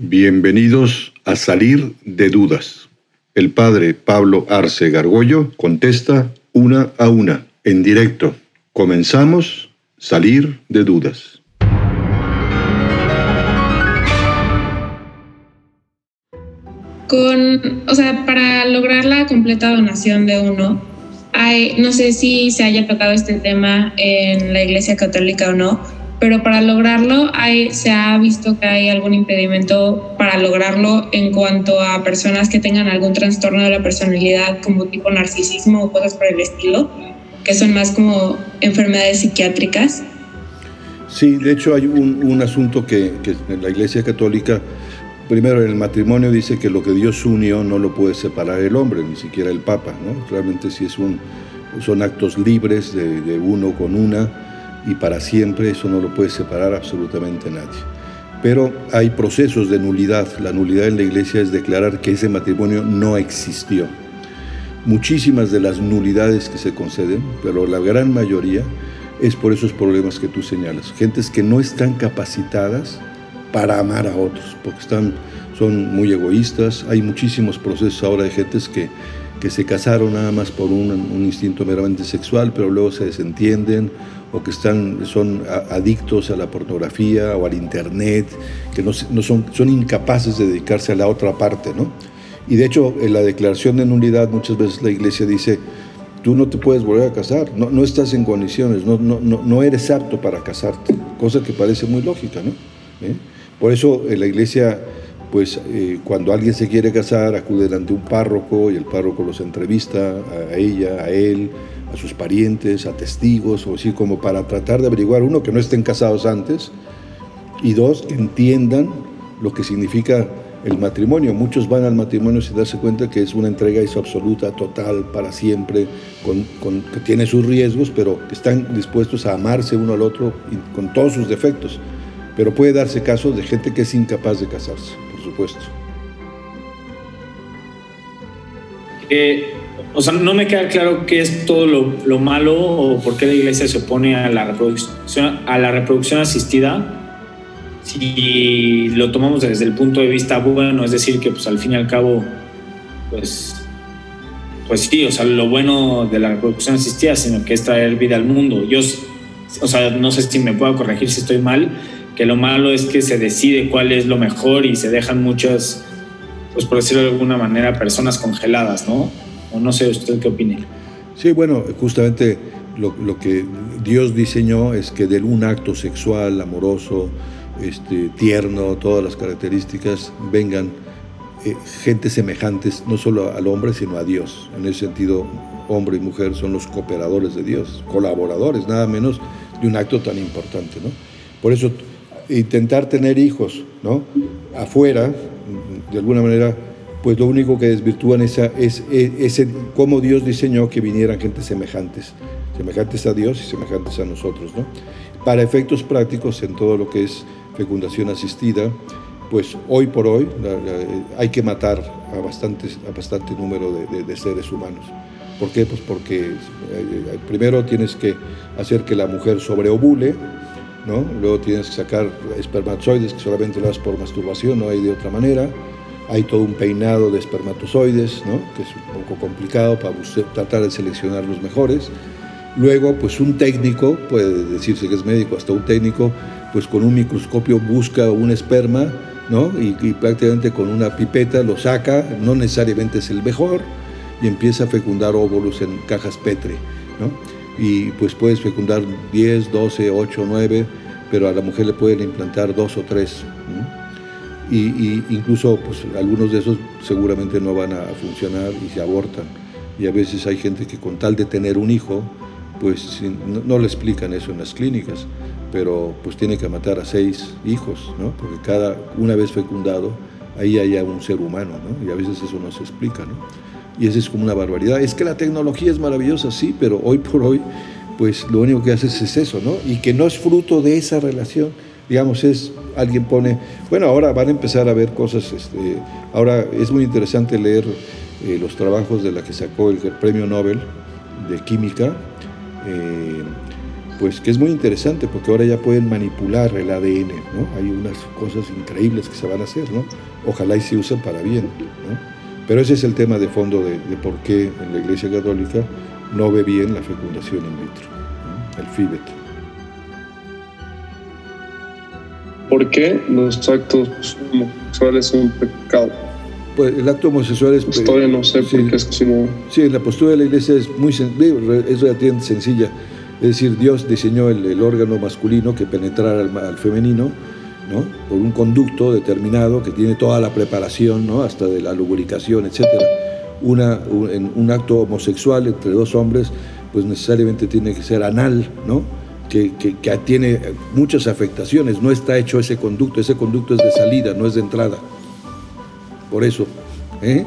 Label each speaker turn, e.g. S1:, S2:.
S1: Bienvenidos a Salir de Dudas. El padre Pablo Arce Gargollo contesta una a una, en directo. Comenzamos Salir de Dudas.
S2: Con, o sea, para lograr la completa donación de uno, no sé si se haya tocado este tema en la Iglesia Católica o no, pero para lograrlo se ha visto que hay algún impedimento para lograrlo en cuanto a personas que tengan algún trastorno de la personalidad como tipo narcisismo o cosas por el estilo, que son más como enfermedades psiquiátricas.
S1: Sí, de hecho hay un, un asunto que, en la Iglesia Católica, primero en el matrimonio dice que lo que Dios unió no lo puede separar el hombre, ni siquiera el Papa, ¿no? Realmente si es un, son actos libres de uno con una, y para siempre, eso no lo puede separar absolutamente nadie. Pero hay procesos de nulidad. La nulidad en la iglesia es declarar que ese matrimonio no existió. Muchísimas de las nulidades que se conceden, pero la gran mayoría es por esos problemas que tú señalas. Gentes que no están capacitadas para amar a otros, porque están, son muy egoístas. Hay muchísimos procesos ahora de gentes que, que se casaron nada más por un, un instinto meramente sexual, pero luego se desentienden o que están, son adictos a la pornografía o al internet, que no, no, son, son incapaces de dedicarse a la otra parte, ¿no? Y de hecho, en la declaración de nulidad muchas veces la iglesia dice, tú no te puedes volver a casar, no, no estás en condiciones, no, no, no, eres apto para casarte, cosa que parece muy lógica, ¿no? ¿Eh? Por eso en la iglesia, pues eh, cuando alguien se quiere casar, acude delante un párroco y el párroco los entrevista a ella, a él, a sus parientes, a testigos, o así como para tratar de averiguar, uno, que no estén casados antes, y dos, que entiendan lo que significa el matrimonio. Muchos van al matrimonio sin darse cuenta que es una entrega eso absoluta, total, para siempre, con, que tiene sus riesgos, pero que están dispuestos a amarse uno al otro con todos sus defectos. Pero puede darse caso de gente que es incapaz de casarse, supuesto.
S3: Eh, o sea, no me queda claro qué es todo lo, lo, malo o por qué la iglesia se opone a la reproducción, a la reproducción asistida. Si lo tomamos desde el punto de vista bueno, es decir, que pues al fin y al cabo, pues, pues sí, o sea, lo bueno de la reproducción asistida, sino que es traer vida al mundo. Yo, o sea, no sé si me puedo corregir si estoy mal, que lo malo es que se decide cuál es lo mejor y se dejan muchas, pues por decirlo de alguna manera, personas congeladas, ¿no? O no sé usted qué opina.
S1: Sí, bueno, justamente lo, que Dios diseñó es que de un acto sexual, amoroso, este, tierno, todas las características, vengan eh, gente semejantes, no solo al hombre, sino a Dios. En ese sentido, hombre y mujer son los cooperadores de Dios, colaboradores, nada menos de un acto tan importante. ¿no? Por eso, intentar tener hijos ¿no? afuera, de alguna manera, pues lo único que desvirtúan esa, es, es, es, cómo Dios diseñó que vinieran gente semejantes, semejantes a Dios y semejantes a nosotros. ¿no? Para efectos prácticos en todo lo que es fecundación asistida, pues hoy por hoy hay que matar a, bastantes, a bastante número de, de, seres humanos. ¿Por qué? Pues porque eh, primero tienes que hacer que la mujer sobreovule, ¿no? luego tienes que sacar espermatozoides que solamente lo haces por masturbación, no hay de otra manera hay todo un peinado de espermatozoides, ¿no? que es un poco complicado para usted tratar de seleccionar los mejores. Luego, pues un técnico, puede decirse que es médico, hasta un técnico, pues con un microscopio busca un esperma, ¿no? Y, prácticamente con una pipeta lo saca, no necesariamente es el mejor, y empieza a fecundar óvulos en cajas Petri, ¿no? Y pues puedes fecundar 10, 12, 8, 9, pero a la mujer le pueden implantar dos o tres. ¿no? y, incluso pues, algunos de esos seguramente no van a funcionar y se abortan. Y a veces hay gente que con tal de tener un hijo, pues no, no le explican eso en las clínicas, pero pues tiene que matar a seis hijos, ¿no? porque cada, una vez fecundado, ahí haya un ser humano, ¿no? y a veces eso no se explica. ¿no? Y eso es como una barbaridad. Es que la tecnología es maravillosa, sí, pero hoy por hoy, pues lo único que haces es eso, ¿no? y que no es fruto de esa relación digamos, es, alguien pone, bueno, ahora van a empezar a ver cosas, este, ahora es muy interesante leer eh, los trabajos de la que sacó el, premio Nobel de Química, eh, pues que es muy interesante porque ahora ya pueden manipular el ADN, ¿no? Hay unas cosas increíbles que se van a hacer, ¿no? Ojalá y se usen para bien, ¿no? Pero ese es el tema de fondo de, por qué en la Iglesia Católica no ve bien la fecundación in vitro, el FIBET.
S4: ¿Por qué los actos homosexuales son pecado?
S1: Pues el acto homosexual es...
S4: Pues todavía no sé por qué es como...
S1: Sí, la postura de la iglesia es muy es relativamente sencilla. Es decir, Dios diseñó el, órgano masculino que penetrara al femenino por un conducto determinado que tiene toda la preparación, ¿no? hasta de la lubricación, etc. Una, un, un, acto homosexual entre dos hombres, pues necesariamente tiene que ser anal, ¿no? Que, que, tiene muchas afectaciones, no está hecho ese conducto, ese conducto es de salida, no es de entrada. Por eso, ¿eh?